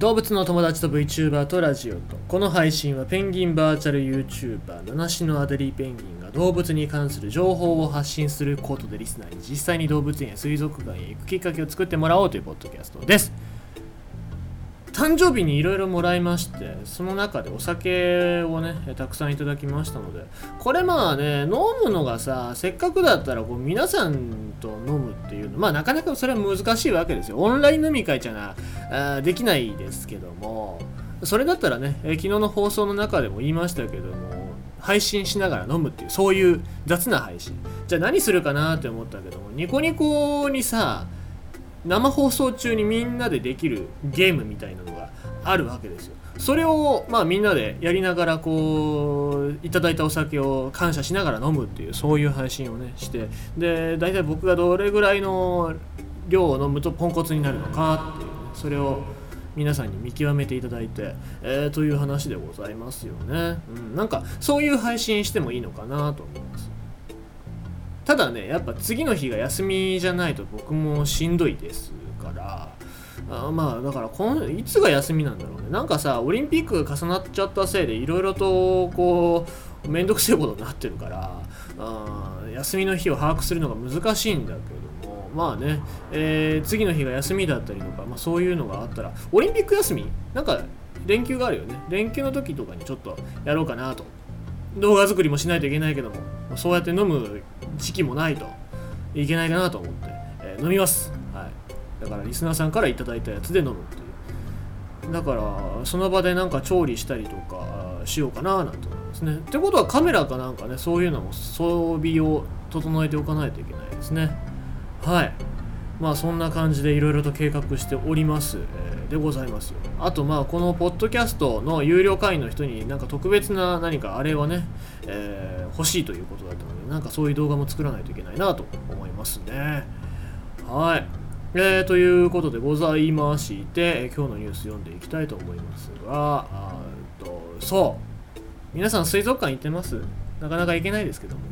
動物の友達と VTuber とラジオとこの配信はペンギンバーチャル YouTuber 七種のアデリーペンギンが動物に関する情報を発信することでリスナーに実際に動物園や水族館へ行くきっかけを作ってもらおうというポッドキャストです。誕生日にいろいろもらいましてその中でお酒をねたくさんいただきましたのでこれまあね飲むのがさせっかくだったらこう皆さんと飲むっていうのまあなかなかそれは難しいわけですよ。オンライン飲み会じゃなあできないですけどもそれだったらね、昨日の放送の中でも言いましたけども配信しながら飲むっていうそういう雑な配信。じゃあ何するかなって思ったけどもニコニコにさ生放送中にみんなでできるゲームみたいなのがあるわけですよ。それをまあみんなでやりながらこういただいたお酒を感謝しながら飲むっていうそういう配信をねして。で大体僕がどれぐらいの量を飲むとポンコツになるのかっていう、ね、それを皆さんに見極めていただいて、えー、という話でございますよね、うん、なんかそういう配信してもいいのかなと思います。ただねやっぱ次の日が休みじゃないと僕もしんどいですからあまあだからこのいつが休みなんだろうね。なんかさオリンピックが重なっちゃったせいでいろいろとこう面倒くせえことになってるからあ休みの日を把握するのが難しいんだけどもまあね、えー、次の日が休みだったりとか、まあ、そういうのがあったらオリンピック休み？なんか連休があるよね。連休の時とかにちょっとやろうかなと。動画作りもしないといけないけどもそうやって飲む時期もないといけないかなと思って、えー、飲みます、はい、だからリスナーさんから頂いたやつで飲むっていう。だからその場でなんか調理したりとかしようかななんて思いますね。ってことはカメラかなんかねそういうのも装備を整えておかないといけないですね。はい。まあそんな感じでいろいろと計画しております、えー、でございますあとまあこのポッドキャストの有料会員の人になんか特別な何かあれはね、えー、欲しいということだったのでなんかそういう動画も作らないといけないなと思いますね。はい。えー、ということでございまして、今日のニュース読んでいきたいと思いますが、あとそう。皆さん水族館行ってます？なかなか行けないですけども。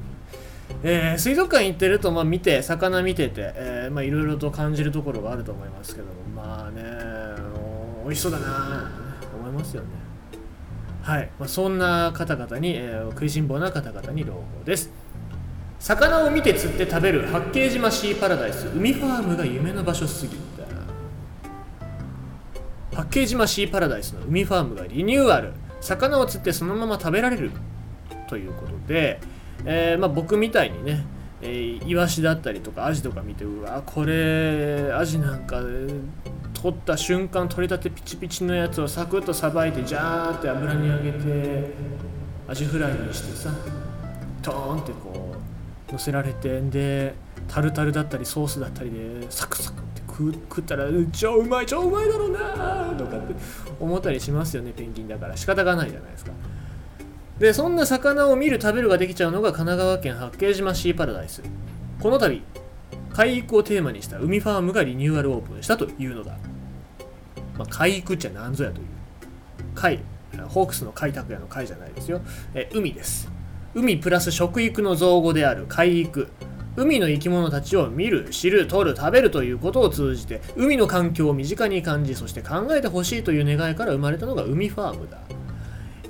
えー、水族館行ってると、まあ、見て魚見てて、え、まあ、いろいろと感じるところがあると思いますけども。まあね、美味しそうだな。と思いますよね。はい、まあ、そんな方々に、えー、食いしん坊な方々に朗報です。魚を見て釣って食べる八景島シーパラダイス海ファームが夢の場所すぎた。八景島シーパラダイスの海ファームがリニューアル。魚を釣ってそのまま食べられる。ということで、えー、まあ、僕みたいにね、えー、イワシだったりとかアジとか見てうわこれアジなんか取った瞬間取りたてピチピチのやつをサクッとさばいてジャーって油に揚げてアジフライにしてさトーンってこう乗せられてでタルタルだったりソースだったりでサクサクって食ったら超うまい超うまいだろうなとかって思ったりしますよねペンギンだから。仕方がないじゃないですか。でそんな魚を見る食べるができちゃうのが神奈川県八景島シーパラダイス。この度海育をテーマにした海ファームがリニューアルオープンしたというのだ、まあ、海育っちゃ何ぞやという。海ホークスの開拓屋の海じゃないですよ。え海です。海プラス食育の造語である海育海の生き物たちを見る、知る、取る、食べるということを通じて海の環境を身近に感じそして考えてほしいという願いから生まれたのが海ファームだ。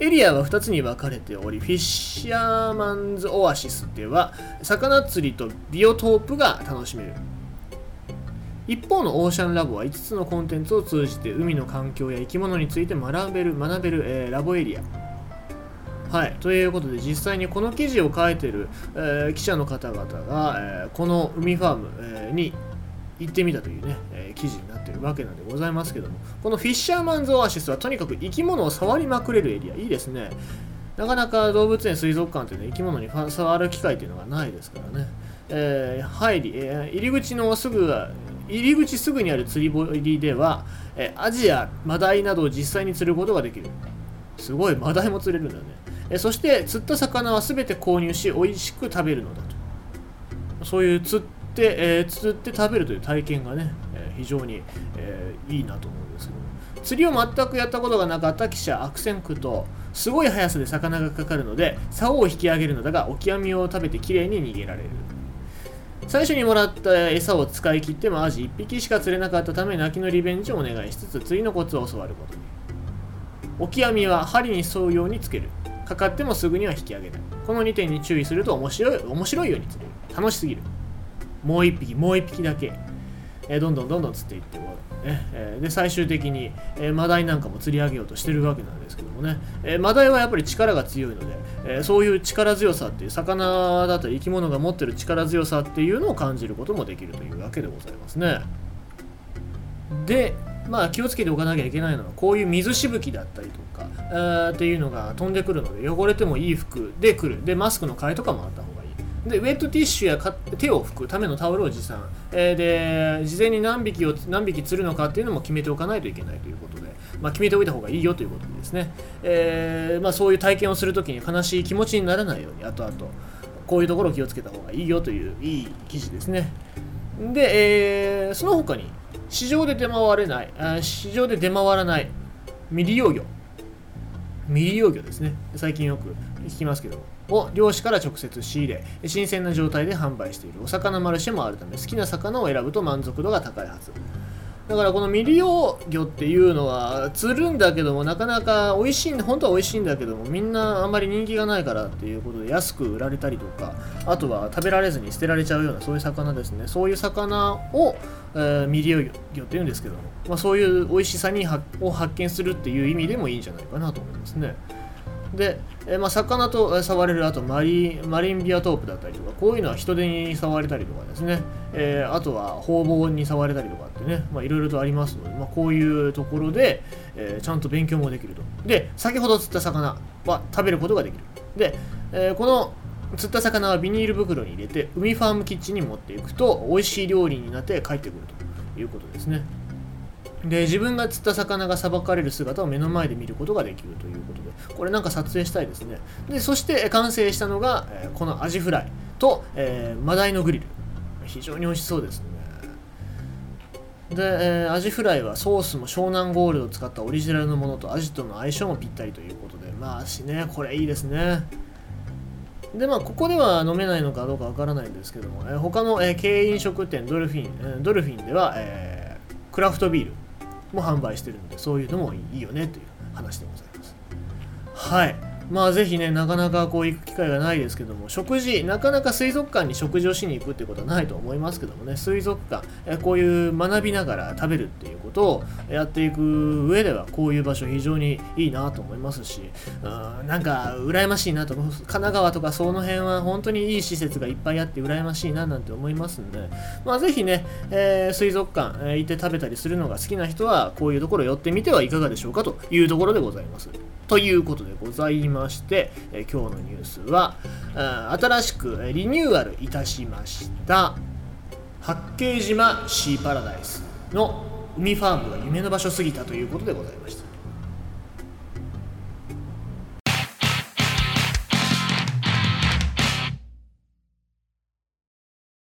エリアは2つに分かれており、フィッシャーマンズオアシスでは、魚釣りとビオトープが楽しめる。一方のオーシャンラボは5つのコンテンツを通じて海の環境や生き物について学べる、学べる、えー、ラボエリア。はい、ということで実際にこの記事を書いてる、えー、記者の方々が、えー、この海ファーム、え、に行ってみたというね、え記事になってるわけなんでございますけどもこのフィッシャーマンズオアシスはとにかく生き物を触りまくれるエリアいいですね。なかなか動物園水族館ってね生き物に触る機会っていうのがないですからね、えー、入り、えー、入り口のすぐ入り口すぐにある釣り堀では、え、アジやマダイなどを実際に釣ることができる。すごいマダイも釣れるんだよね、え、そして釣った魚は全て購入し美味しく食べるのだと。そういう釣っ、えー、釣って食べるという体験がね、えー、非常に、えー、いいなと思うんですけど。釣りを全くやったことがなかった記者悪戦苦闘すごい速さで魚がかかるので竿を引き上げるのだがオキアミを食べてきれいに逃げられる。最初にもらった餌を使い切ってもアジ1匹しか釣れなかったため泣きのリベンジをお願いしつつ釣りのコツを教わることに。オキアミは針に沿うようにつける。かかってもすぐには引き上げない。この2点に注意すると面白い面白いように釣れる。楽しすぎる。もう1匹もう1匹だけ、えーどんどんどんどん釣っていって終わるね。えーで最終的に、えーマダイなんかも釣り上げようとしてるわけなんですけどもね、えーマダイはやっぱり力が強いので、えーそういう力強さっていう魚だったり生き物が持ってる力強さっていうのを感じることもできるというわけでございますね。でまあ気をつけておかなきゃいけないのはこういう水しぶきだったりとか、えっていうのが飛んでくるので汚れてもいい服で来る。でマスクの替えとかもあったでウェットティッシュや手を拭くためのタオルを持参、えーで事前に何匹を何匹釣るのかっていうのも決めておかないといけないということで、まあ、決めておいた方がいいよということですね、えーまあ、そういう体験をするときに悲しい気持ちにならないように後々こういうところを気をつけた方がいいよといういい記事ですね。で、えーその他に市場で出回れない市場で出回らない未利用魚。未利用魚ですね。最近よく聞きますけどを漁師から直接仕入れ新鮮な状態で販売している。お魚マルシェもあるため好きな魚を選ぶと満足度が高いはず。だからこの未利用魚っていうのは釣るんだけどもなかなか美味しいんだ本当は美味しいんだけどもみんなあんまり人気がないからっていうことで安く売られたりとかあとは食べられずに捨てられちゃうようなそういう魚ですね。そういう魚を、えー未利用魚っていうんですけども、まあ、そういう美味しさにを発見するっていう意味でもいいんじゃないかなと思いますね。で、えーまあ、魚と触れるあとマリマリンビアトープだったりとかこういうのは人手に触れたりとかですね、えーあとは方々に触れたりとかってねいろいろとありますので、まあ、こういうところで、えーちゃんと勉強もできると。で先ほど釣った魚は食べることができる。で、えこの釣った魚はビニール袋に入れて海ファームキッチンに持っていくと美味しい料理になって帰ってくるということですね。で自分が釣った魚がさばかれる姿を目の前で見ることができるということでこれなんか撮影したいですね。でそして完成したのが、えこのアジフライと、えーマダイのグリル。非常に美味しそうですね。で、えーアジフライはソースも湘南ゴールドを使ったオリジナルのものとアジとの相性もぴったりということでまあしねこれいいですね。でまあここでは飲めないのかどうかわからないんですけども、えー他の、えー経営飲食店ドルフィン、えードルフィンでは、えークラフトビール。も販売してるのでそういうのもいいよねという話でございます。はい。まあぜひねなかなかこう行く機会がないですけども食事なかなか水族館に食事をしに行くってことはないと思いますけどもね水族館えこういう学びながら食べるっていうことをやっていく上ではこういう場所非常にいいなと思いますしうんなんか羨ましいなと神奈川とかその辺は本当にいい施設がいっぱいあって羨ましいななんて思いますんでまあぜひね、えー水族館、えー行って食べたりするのが好きな人はこういうところ寄ってみてはいかがでしょうかというところでございます。ということでございます。まして、え今日のニュースは新しくリニューアルいたしました。八景島シーパラダイスの海ファームが夢の場所すぎたということでございました。